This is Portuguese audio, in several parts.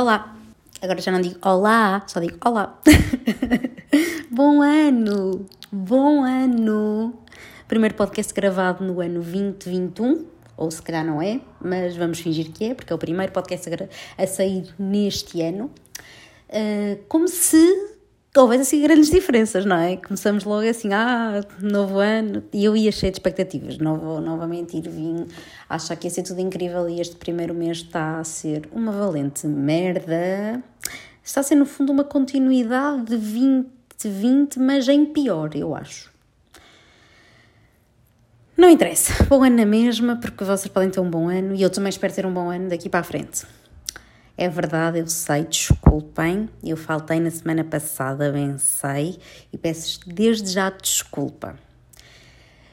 Olá! Agora já não digo olá, só digo olá! Bom ano! Bom ano! Primeiro podcast gravado no ano 2021, ou se calhar não é, mas vamos fingir que é, porque é o primeiro podcast a, sair neste ano. Uh, como se houvesse assim grandes diferenças, não é? Começamos logo assim, ah, novo ano, e eu ia cheio de expectativas, não vou novamente ir vim achar que ia ser tudo incrível e este primeiro mês está a ser uma valente merda. Está a ser no fundo uma continuidade de 2020, mas em pior, eu acho. Não interessa, bom ano na mesma, porque vocês podem ter um bom ano e eu também espero ter um bom ano daqui para a frente. É verdade, eu sei, desculpem, eu faltei na semana passada, bem sei, e peço desde já desculpa.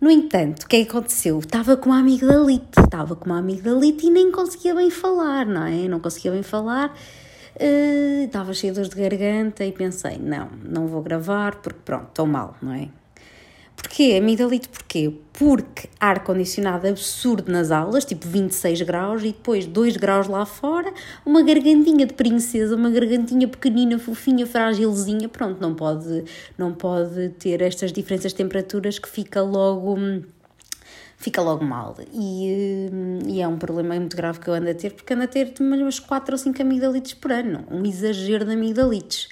No entanto, o que é aconteceu? Estava com uma amigdalite, estava com uma amigdalite e nem conseguia bem falar, não é? Não conseguia bem falar, uh, estava cheia de dores de garganta e pensei, não, não vou gravar porque pronto, estou mal, não é? Porquê? Amigdalite porquê? Porque ar-condicionado absurdo nas aulas, tipo 26 graus, e depois 2 graus lá fora, uma gargantinha de princesa, uma gargantinha pequenina, fofinha, frágilzinha, pronto, não pode, não pode ter estas diferenças de temperaturas que fica logo fica logo mal. E, e, é um problema muito grave que eu ando a ter, porque ando a ter umas 4 ou 5 amigdalites por ano, um exagero de amigdalites.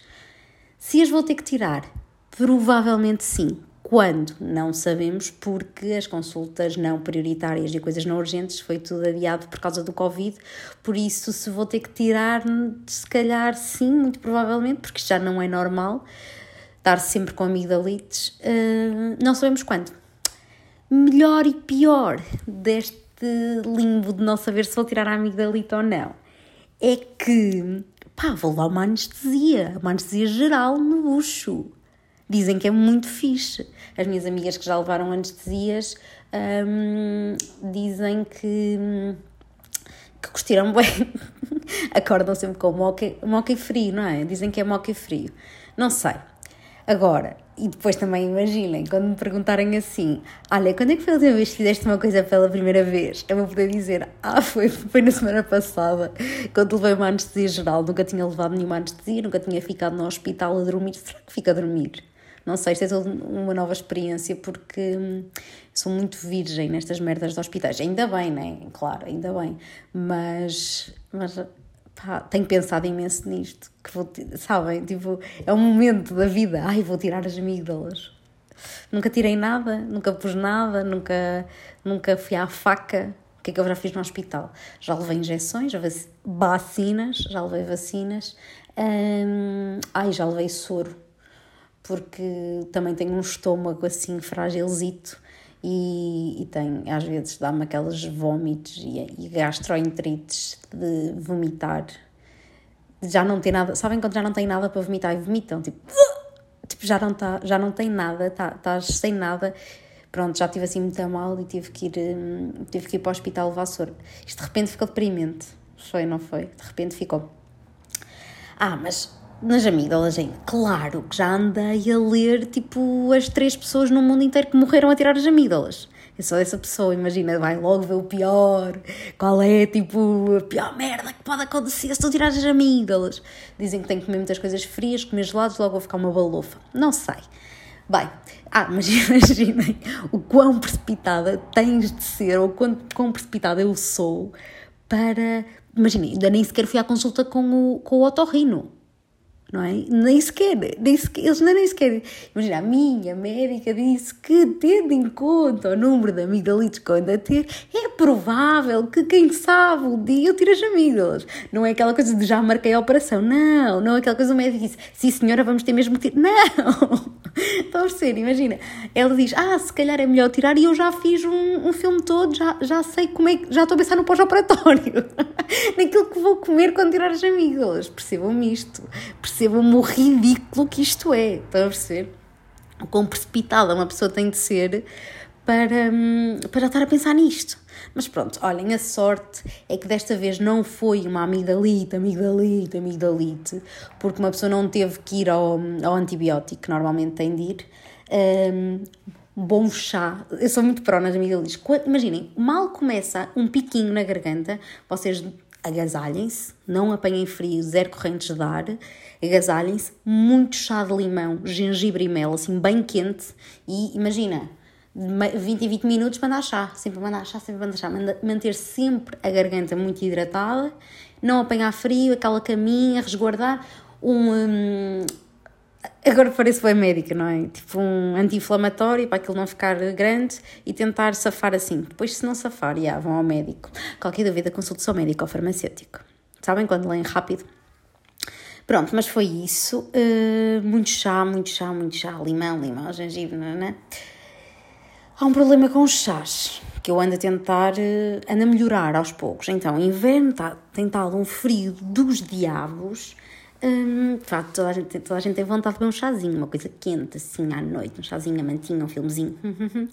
Se as vou ter que tirar, provavelmente sim, quando? Não sabemos, porque as consultas não prioritárias e coisas não urgentes foi tudo adiado por causa do Covid. Por isso, se vou ter que tirar, se calhar sim, muito provavelmente, porque já não é normal estar sempre com amigdalites. Uh, não sabemos quando. Melhor e pior deste limbo de não saber se vou tirar a amigdalite ou não é que, pá, vou lá uma anestesia, uma anestesia geral no bucho dizem que é muito fixe. As minhas amigas que já levaram anestesias hum, dizem que, que curtiram bem. Acordam sempre com moca, e frio, não é? Dizem que é moca e frio. Não sei. Agora, e depois também imaginem, quando me perguntarem assim, olha, quando é que foi a última vez que fizeste uma coisa pela primeira vez? Eu vou poder dizer, ah, foi, foi na semana passada, quando levei uma anestesia geral, nunca tinha levado nenhuma anestesia, nunca tinha ficado no hospital a dormir, será que fica a dormir? Não sei, isto é toda uma nova experiência porque hum, sou muito virgem nestas merdas de hospitais. Ainda bem, né? Claro, ainda bem. Mas, mas pá, tenho pensado imenso nisto. Que vou, sabem, tipo, é um momento da vida. Ai, vou tirar as amígdalas. Nunca tirei nada, nunca pus nada, nunca, nunca fui à faca. O que é que eu já fiz no hospital? Já levei injeções, já vacinas, já levei vacinas. Hum, ai, já levei soro porque também tenho um estômago assim frágilzito e, e tem, às vezes dá-me aqueles vômitos e, e gastroenterites de vomitar. Já não tem nada, sabem quando já não tem nada para vomitar e vomitam, tipo, tipo já não tá, já não tem nada, estás tá sem nada. Pronto, já estive assim muito mal e tive que ir, hum, tive que ir para o hospital levar soro. Isto de repente ficou deprimente. Foi, não foi? De repente ficou. Ah, mas nas amígdalas ainda. Claro que já andei a ler, tipo, as três pessoas no mundo inteiro que morreram a tirar as amígdalas. Eu sou essa pessoa, imagina, vai logo ver o pior, qual é, tipo, a pior merda que pode acontecer se tu tirares as amígdalas. Dizem que tenho que comer muitas coisas frias, comer gelados, logo vou ficar uma balofa. Não sei. Bem, ah, mas imaginem o quão precipitada tens de ser, ou quão, quão precipitada eu sou para... Imaginem, ainda nem sequer fui à consulta com o, com o otorrino não é? Nem sequer, nem sequer, eles nem sequer. Imagina, a minha médica disse que, tendo em conta o número de amigdalites que eu ando a ter, é provável que, quem sabe, um dia eu tire as amígdalas. Não é aquela coisa de já marquei a operação, não, não é aquela coisa do médico disse, sim senhora, vamos ter mesmo que tirar. Não! Estão a perceber, imagina. Ela diz, ah, se calhar é melhor tirar e eu já fiz um, um filme todo, já, já sei como é que, já estou a pensar no pós-operatório. Naquilo que vou comer quando tirar as amígdalas. Percebam-me isto. Percebam percebam-me o ridículo que isto é. Estão a perceber? O quão precipitada uma pessoa tem de ser para, hum, para estar a pensar nisto. Mas pronto, olhem, a sorte é que desta vez não foi uma amigdalite, amigdalite, amigdalite, porque uma pessoa não teve que ir ao, ao antibiótico, que normalmente tem de ir. Um, bom chá. Eu sou muito pró nas amigdalites. Imaginem, mal começa um piquinho na garganta, vocês agasalhem-se, não apanhem frio, zero correntes de ar, agasalhem-se, muito chá de limão, gengibre e mel, assim, bem quente, e imagina, 20 e 20 minutos mandar chá, sempre mandar chá, sempre mandar chá, manter sempre a garganta muito hidratada, não apanhar frio, aquela caminha, resguardar, um, um agora parece bem médica, não é? Tipo um anti-inflamatório para aquilo não ficar grande e tentar safar assim. Depois, se não safar, já, vão ao médico. Qualquer dúvida, consulte seu médico ou farmacêutico. Sabem quando leem rápido? Pronto, mas foi isso. Uh, muito chá, muito chá, muito chá. Limão, limão, gengibre, não é? Há um problema com os chás, que eu ando a tentar, uh, ando a melhorar aos poucos. Então, inverno tá, tem estado um frio dos diabos Hum, facto, toda a, gente, toda a gente tem vontade de beber um chazinho, uma coisa quente, assim, à noite, um chazinho, a mantinha, um filmezinho.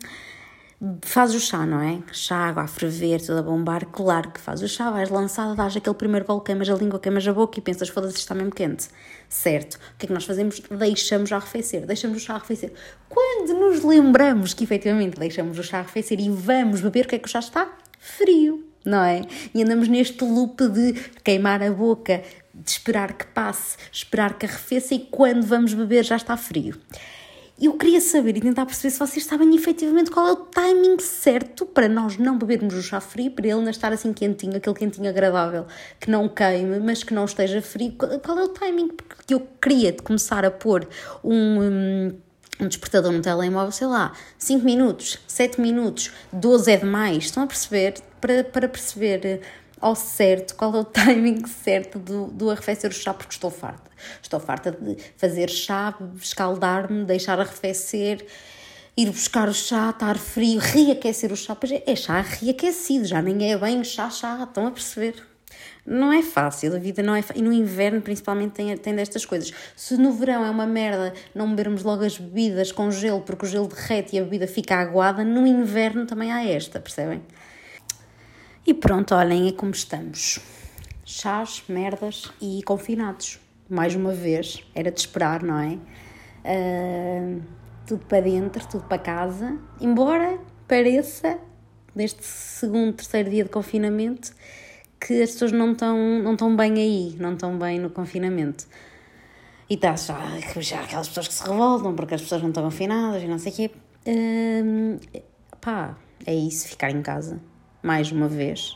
faz o chá, não é? Chá, água a ferver, tudo a bombar, claro que faz o chá, vais lançada, dás aquele primeiro gol, queimas a língua, queimas a boca e pensas, foda-se, está mesmo quente. Certo. O que é que nós fazemos? Deixamos arrefecer, deixamos o chá arrefecer. Quando nos lembramos que efetivamente deixamos o chá arrefecer e vamos beber, o que é que o chá está? Frio não é? E andamos neste loop de queimar a boca, de esperar que passe, esperar que arrefeça e quando vamos beber já está frio. Eu queria saber e tentar perceber se vocês sabem efetivamente qual é o timing certo para nós não bebermos o chá frio, para ele não estar assim quentinho, aquele quentinho agradável, que não queime, mas que não esteja frio. Qual é o timing? Porque eu queria começar a pôr um, um um despertador no telemóvel, sei lá, 5 minutos, 7 minutos, 12 é demais. Estão a perceber? Para, para perceber ao certo, qual é o timing certo do, do arrefecer o chá, porque estou farta. Estou farta de fazer chá, escaldar-me, deixar arrefecer, ir buscar o chá, estar frio, reaquecer o chá. Pois é, é chá reaquecido, já nem é bem chá, chá, estão a perceber? Não é fácil, a vida não é fácil. E no inverno, principalmente, tem, tem destas coisas. Se no verão é uma merda não bebermos logo as bebidas com gelo, porque o gelo derrete e a bebida fica aguada, no inverno também há esta, percebem? E pronto, olhem, é como estamos. Chás, merdas e confinados. Mais uma vez, era de esperar, não é? Uh, tudo para dentro, tudo para casa. Embora pareça, neste segundo, terceiro dia de confinamento, que as pessoas não estão não tão bem aí, não estão bem no confinamento. E está já, já aquelas pessoas que se revoltam porque as pessoas não estão confinadas e não sei o quê. Uh, pá, é isso, ficar em casa mais uma vez.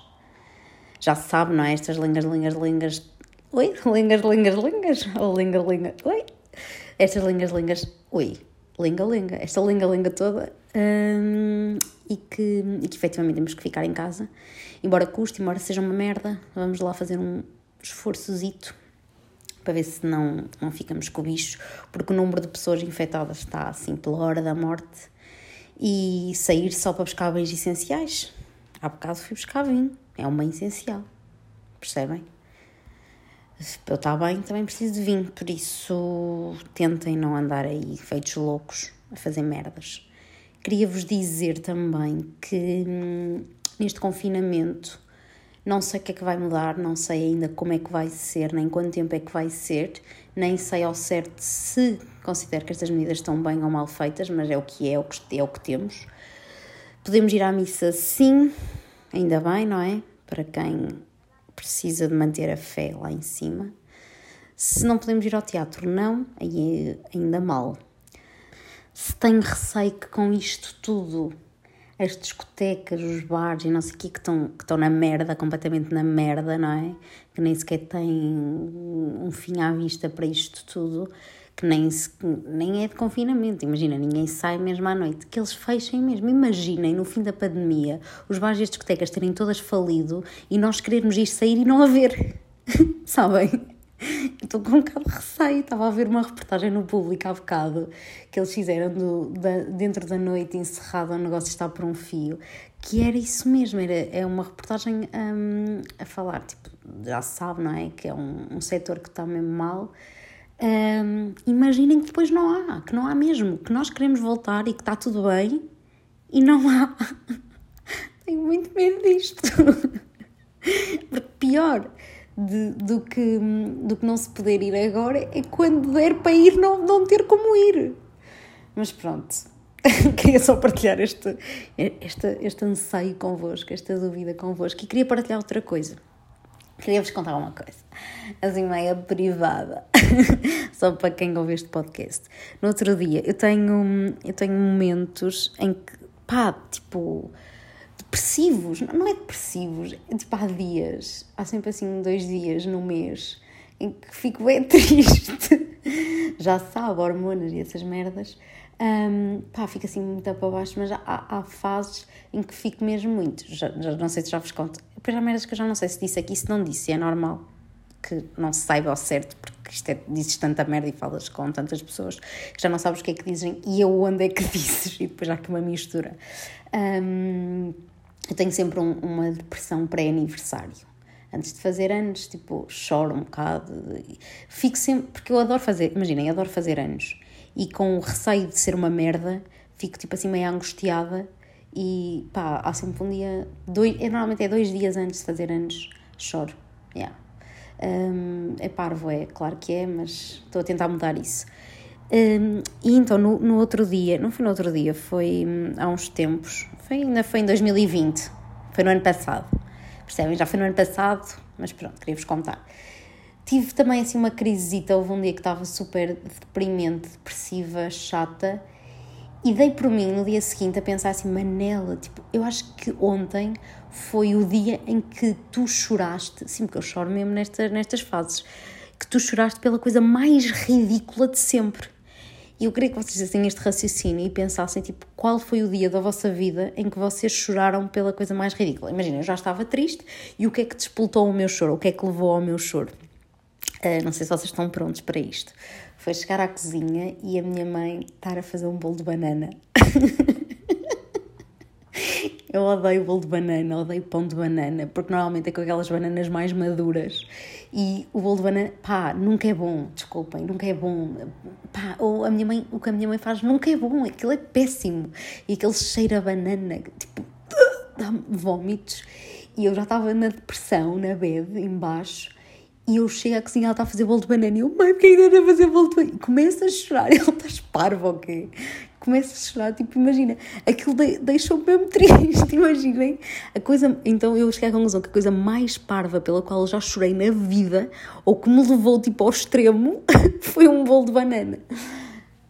Já se sabe, não é? Estas lingas, lingas, lingas. Oi? Lingas, lingas, lingas. Ou linga, linga. Oi? Estas lingas, lingas. Oi? Linga, linga. Esta linga, linga toda. Hum, e, que, e que efetivamente temos que ficar em casa. Embora custe, embora seja uma merda, vamos lá fazer um esforçozito para ver se não, não ficamos com o bicho, porque o número de pessoas infectadas está assim pela hora da morte e sair só para buscar bens essenciais Há bocado fui buscar vinho, é um bem essencial, percebem? Eu estar bem também preciso de vinho, por isso tentem não andar aí feitos loucos a fazer merdas. Queria-vos dizer também que hum, neste confinamento não sei o que é que vai mudar, não sei ainda como é que vai ser, nem quanto tempo é que vai ser, nem sei ao certo se considero que estas medidas estão bem ou mal feitas, mas é o que é, é o que, é o que temos. Podemos ir à missa sim, ainda bem, não é? Para quem precisa de manter a fé lá em cima. Se não podemos ir ao teatro, não, aí é ainda mal. Se tenho receio que com isto tudo, as discotecas, os bares e não sei o quê, que estão, que estão na merda, completamente na merda, não é? Que nem sequer têm um fim à vista para isto tudo que nem, se, nem é de confinamento, imagina, ninguém sai mesmo à noite, que eles fechem mesmo. Imaginem no fim da pandemia os bares e as discotecas terem todas falido e nós querermos ir sair e não haver, sabem? Estou com um bocado de receio. Estava a ver uma reportagem no público há bocado que eles fizeram do, da, dentro da noite encerrado, o negócio está por um fio, que era isso mesmo. Era, é uma reportagem um, a falar, tipo, já se sabe, não é? Que é um, um setor que está mesmo mal um, imaginem que depois não há, que não há mesmo, que nós queremos voltar e que está tudo bem e não há. Tenho muito medo disto. Porque pior de, do, que, do que não se poder ir agora é quando der para ir não, não ter como ir. Mas pronto, queria só partilhar este, este, este anseio convosco, esta dúvida convosco e queria partilhar outra coisa Queria-vos contar uma coisa, assim meia privada, só para quem ouve este podcast. No outro dia, eu tenho, eu tenho momentos em que, pá, tipo, depressivos, não é depressivos, é tipo, há dias, há sempre assim dois dias no mês em que fico bem triste. Já sabe, hormonas e essas merdas. Um, pá, fica assim muito para baixo, mas há, há fases em que fico mesmo muito. Já, já, não sei se já vos conto. Depois há merdas que eu já não sei se disse aqui, se não disse, é normal que não se saiba ao certo, porque isto é, dizes tanta merda e falas com tantas pessoas que já não sabes o que é que dizem e eu onde é que dizes, e depois há aqui uma mistura. Um, eu tenho sempre um, uma depressão pré-aniversário. Antes de fazer anos, tipo, choro um bocado. Fico sempre. Porque eu adoro fazer. Imaginem, adoro fazer anos. E com o receio de ser uma merda, fico tipo assim meio angustiada. E pá, há sempre um dia. Dois, é, normalmente é dois dias antes de fazer anos, choro. Yeah. Um, é parvo, é, claro que é, mas estou a tentar mudar isso. Um, e então, no, no outro dia, não foi no outro dia, foi hum, há uns tempos, foi, ainda foi em 2020, foi no ano passado, percebem? Já foi no ano passado, mas pronto, queria-vos contar. Tive também assim uma crisita, houve um dia que estava super deprimente, depressiva, chata, e dei por mim no dia seguinte a pensar assim, Manela, tipo, eu acho que ontem foi o dia em que tu choraste, sim, porque eu choro mesmo nestas, nestas fases, que tu choraste pela coisa mais ridícula de sempre. E eu queria que vocês fizessem este raciocínio e pensassem, tipo, qual foi o dia da vossa vida em que vocês choraram pela coisa mais ridícula? Imagina, eu já estava triste e o que é que despoltou o meu choro? O que é que levou ao meu choro? Uh, não sei se vocês estão prontos para isto. Foi chegar à cozinha e a minha mãe estar a fazer um bolo de banana. Eu odeio bolo de banana, odeio pão de banana, porque normalmente é com aquelas bananas mais maduras. E o bolo de banana, pá, nunca é bom, desculpem, nunca é bom. Pá, ou a minha mãe, o que a minha mãe faz nunca é bom, aquilo é péssimo. E aquele cheiro a banana, tipo, dá-me vómitos. E eu já estava na depressão, na bed, embaixo. E eu chego à cozinha, ela está a fazer bolo de banana. E eu, mãe, porque ainda está a fazer bolo de banana? E começa a chorar. Ele está parvo, ok? Começo a chorar, tipo, imagina, aquilo de, deixou-me mesmo triste, imaginem. A coisa, então eu cheguei à conclusão que a coisa mais parva pela qual eu já chorei na vida, ou que me levou, tipo, ao extremo, foi um bolo de banana.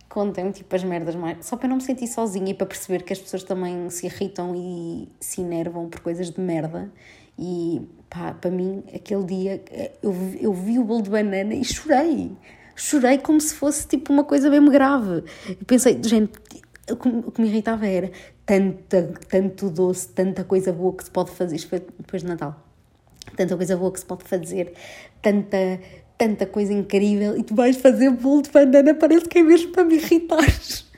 Contem-me, tipo, as merdas mais... Só para não me sentir sozinha e para perceber que as pessoas também se irritam e se enervam por coisas de merda. E, pá, para mim, aquele dia, eu, eu vi o bolo de banana e chorei chorei como se fosse tipo uma coisa mesmo grave. Eu pensei, gente, o que me irritava era tanta, tanto doce, tanta coisa boa que se pode fazer. Depois de Natal. Tanta coisa boa que se pode fazer, tanta, tanta coisa incrível e tu vais fazer bolo de banana, parece que é mesmo para me irritar.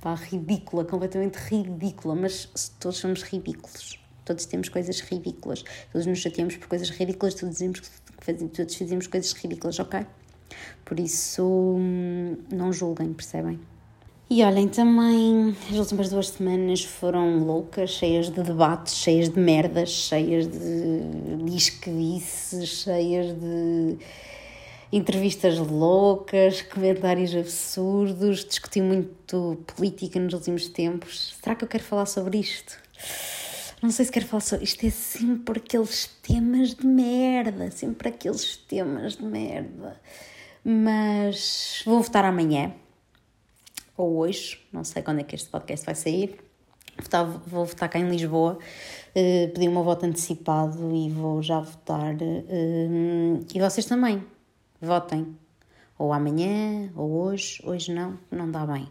Pá, ridícula, completamente ridícula, mas todos somos ridículos. Todos temos coisas ridículas, todos nos chateamos por coisas ridículas, todos, dizemos, todos fazemos coisas ridículas, ok? Por isso, hum, não julguem, percebem? E olhem, também as últimas duas semanas foram loucas, cheias de debates, cheias de merdas, cheias de disquedices, cheias de entrevistas loucas, comentários absurdos, discuti muito política nos últimos tempos. Será que eu quero falar sobre isto? Não sei se quero falar sobre isto. É sempre aqueles temas de merda, sempre aqueles temas de merda mas vou votar amanhã ou hoje, não sei quando é que este podcast vai sair. vou votar cá em Lisboa, uh, pedi uma voto antecipado e vou já votar. Uh, e vocês também, votem. Ou amanhã, ou hoje, hoje não, não dá bem.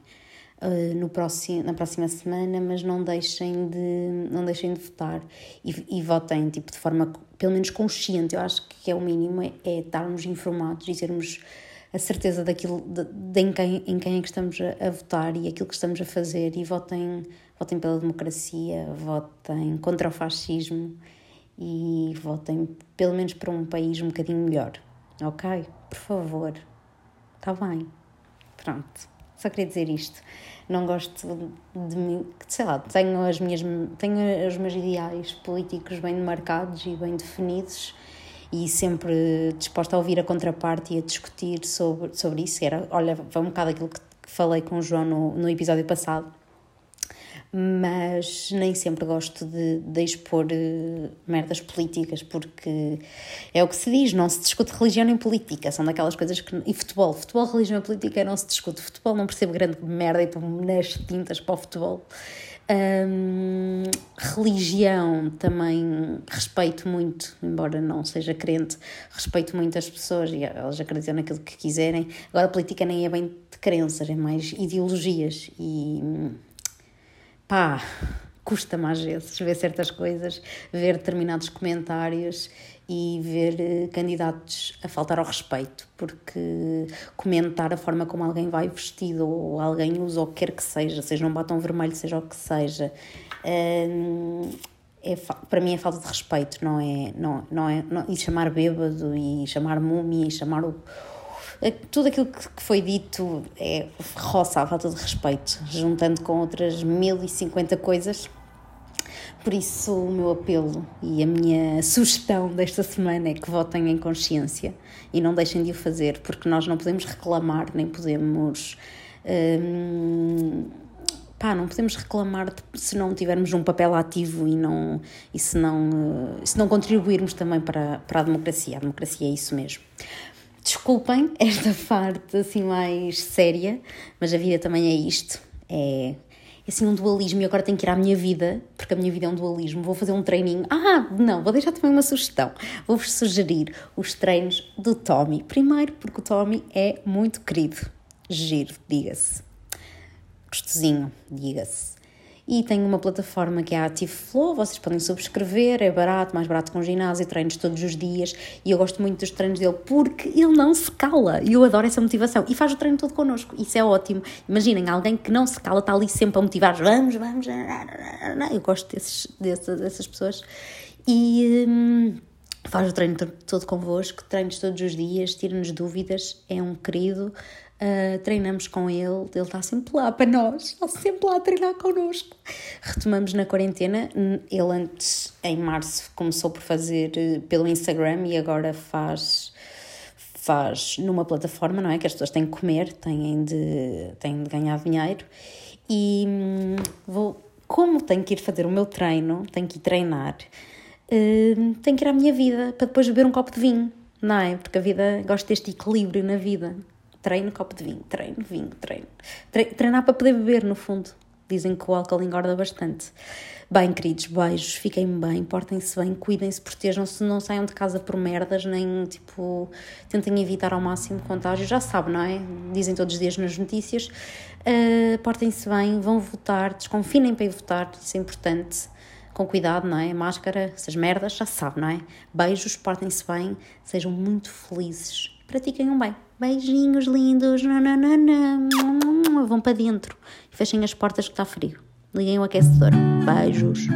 Uh, no próximo, na próxima semana, mas não deixem de, não deixem de votar e, e votem tipo, de forma pelo menos consciente. Eu acho que é o mínimo, é, é estarmos informados e sermos a certeza daquilo, de, de em, quem, em quem é que estamos a, a, votar e aquilo que estamos a fazer e votem, votem pela democracia, votem contra o fascismo e votem pelo menos para um país um bocadinho melhor, ok? Por favor, está bem, pronto, só queria dizer isto. Não gosto de mim, sei lá, tenho, as minhas, tenho os meus ideais políticos bem demarcados e bem definidos e sempre disposta a ouvir a contraparte e a discutir sobre, sobre isso. Era, olha, foi um bocado aquilo que falei com o João no, no episódio passado. Mas nem sempre gosto de, de expor uh, merdas políticas, porque é o que se diz, não se discute religião nem política, são daquelas coisas que. E futebol, futebol, religião e política não se discute. Futebol não percebo grande merda e estou nas tintas para o futebol. Religião também respeito muito, embora não seja crente, respeito muito as pessoas e elas acreditam naquilo que quiserem. Agora, a política nem é bem de crenças, é mais ideologias e pá, custa-me às vezes ver certas coisas, ver determinados comentários e ver eh, candidatos a faltar ao respeito, porque comentar a forma como alguém vai vestido ou alguém usa o que quer que seja, seja um batom vermelho, seja o que seja, é, é, para mim é falta de respeito, não é? Não, não é não, e chamar bêbado, e chamar múmia, e chamar o, tudo aquilo que foi dito é roça a falta de respeito, juntando com outras 1050 coisas por isso, o meu apelo e a minha sugestão desta semana é que votem em consciência e não deixem de o fazer, porque nós não podemos reclamar, nem podemos. Hum, pá, não podemos reclamar se não tivermos um papel ativo e, não, e se, não, se não contribuirmos também para, para a democracia. A democracia é isso mesmo. Desculpem esta parte assim mais séria, mas a vida também é isto. É assim um dualismo e agora tenho que ir à minha vida, porque a minha vida é um dualismo, vou fazer um treininho. Ah, não, vou deixar também uma sugestão. Vou-vos sugerir os treinos do Tommy. Primeiro, porque o Tommy é muito querido. Giro, diga-se. Gostosinho, diga-se. E tenho uma plataforma que é a Active Flow, vocês podem subscrever, é barato, mais barato com ginásio, treinos todos os dias e eu gosto muito dos treinos dele porque ele não se cala e eu adoro essa motivação e faz o treino todo connosco, isso é ótimo. Imaginem, alguém que não se cala está ali sempre a motivar, vamos, vamos, eu gosto desses, dessas, dessas pessoas e. Hum, faz o treino todo convosco, treinos todos os dias, tira-nos dúvidas, é um querido, Uh, treinamos com ele, ele está sempre lá para nós, está sempre lá a treinar connosco. Retomamos na quarentena, ele antes, em março, começou por fazer uh, pelo Instagram e agora faz faz numa plataforma, não é? Que as pessoas têm que comer, têm de, têm de ganhar dinheiro e hum, vou, como tenho que ir fazer o meu treino, tenho que ir treinar, uh, tenho que ir à minha vida para depois beber um copo de vinho, não é? Porque a vida, gosto deste equilíbrio na vida treino, copo de vinho, treino, vinho, treino. Treinar para poder beber, no fundo. Dizem que o álcool engorda bastante. Bem, queridos, beijos, fiquem bem, portem-se bem, cuidem-se, protejam-se, não saiam de casa por merdas, nem tipo, tentem evitar ao máximo contágio, já sabe, não é? Dizem todos os dias nas notícias. Uh, portem-se bem, vão votar, desconfinem para ir votar, isso é importante. Com cuidado, não é? Máscara, essas merdas, já sabe, não é? Beijos, portem-se bem, sejam muito felizes, pratiquem um bem. Beijinhos lindos. Nananana. Vão para dentro. Fechem as portas que está frio. Liguem o aquecedor. Beijos.